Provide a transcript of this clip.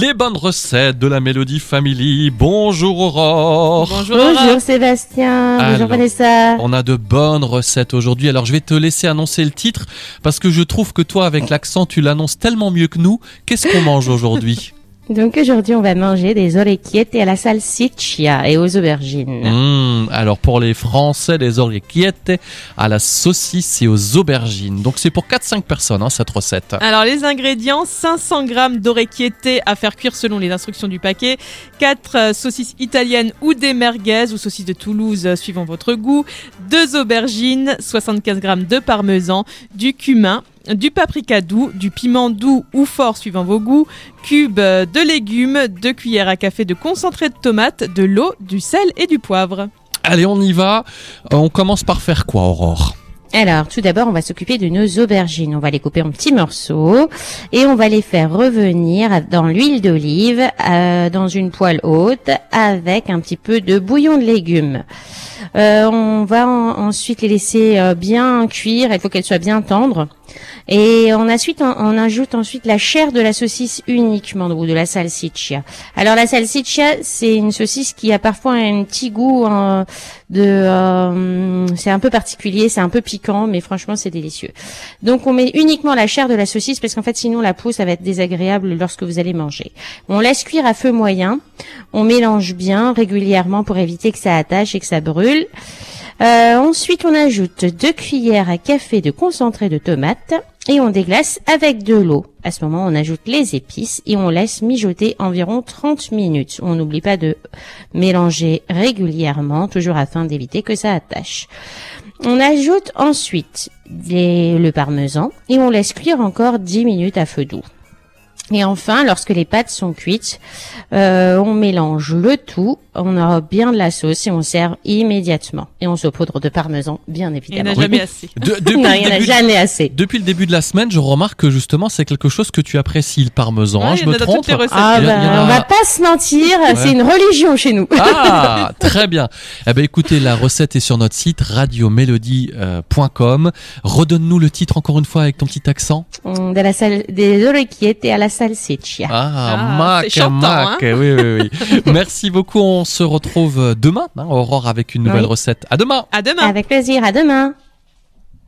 Les bonnes recettes de la Mélodie Family. Bonjour Aurore. Bonjour, Bonjour Sébastien. Bonjour Vanessa. On a de bonnes recettes aujourd'hui. Alors je vais te laisser annoncer le titre parce que je trouve que toi avec l'accent tu l'annonces tellement mieux que nous. Qu'est-ce qu'on mange aujourd'hui? Donc aujourd'hui, on va manger des orecchiettes à la salsiccia et aux aubergines. Mmh, alors pour les Français, des orecchiettes à la saucisse et aux aubergines. Donc c'est pour 4-5 personnes hein, cette recette. Alors les ingrédients 500 g d'orecchiette à faire cuire selon les instructions du paquet, 4 euh, saucisses italiennes ou des merguez ou saucisses de Toulouse euh, suivant votre goût, 2 aubergines, 75 g de parmesan, du cumin, du paprika doux, du piment doux ou fort suivant vos goûts, cubes de légumes, deux cuillères à café de concentré de tomate, de l'eau, du sel et du poivre. Allez, on y va. Euh, on commence par faire quoi, Aurore? Alors, tout d'abord, on va s'occuper de nos aubergines. On va les couper en petits morceaux et on va les faire revenir dans l'huile d'olive, euh, dans une poêle haute, avec un petit peu de bouillon de légumes. Euh, on va ensuite les laisser euh, bien cuire. Il faut qu'elles soient bien tendres. Et on, ensuite, on, ajoute ensuite la chair de la saucisse uniquement, ou de la salsiccia. Alors la salsiccia, c'est une saucisse qui a parfois un petit goût hein, de, euh, c'est un peu particulier, c'est un peu piquant, mais franchement c'est délicieux. Donc on met uniquement la chair de la saucisse parce qu'en fait sinon la peau ça va être désagréable lorsque vous allez manger. On laisse cuire à feu moyen, on mélange bien régulièrement pour éviter que ça attache et que ça brûle. Euh, ensuite, on ajoute deux cuillères à café de concentré de tomate et on déglace avec de l'eau. À ce moment, on ajoute les épices et on laisse mijoter environ 30 minutes. On n'oublie pas de mélanger régulièrement, toujours afin d'éviter que ça attache. On ajoute ensuite le parmesan et on laisse cuire encore 10 minutes à feu doux. Et enfin, lorsque les pâtes sont cuites, euh, on mélange le tout, on aura bien de la sauce et on sert immédiatement. Et on saupoudre de parmesan, bien évidemment. Il n'y en a jamais assez. depuis, non, il n'y en a jamais assez. Depuis le début de la semaine, je remarque que justement, c'est quelque chose que tu apprécies, le parmesan. Hein, je me trompe ah ben, On va pas se mentir, c'est une religion chez nous. Ah, très bien. Eh ben, écoutez, la recette est sur notre site radiomélodie.com. Redonne-nous le titre encore une fois avec ton petit accent. De la salle, des orecchiettes à la salsiccia. Ah, ah mac, mac. Hein oui, oui, oui. Merci beaucoup. On se retrouve demain, hein, Aurore, avec une nouvelle recette. À demain. À demain. Avec plaisir. À demain.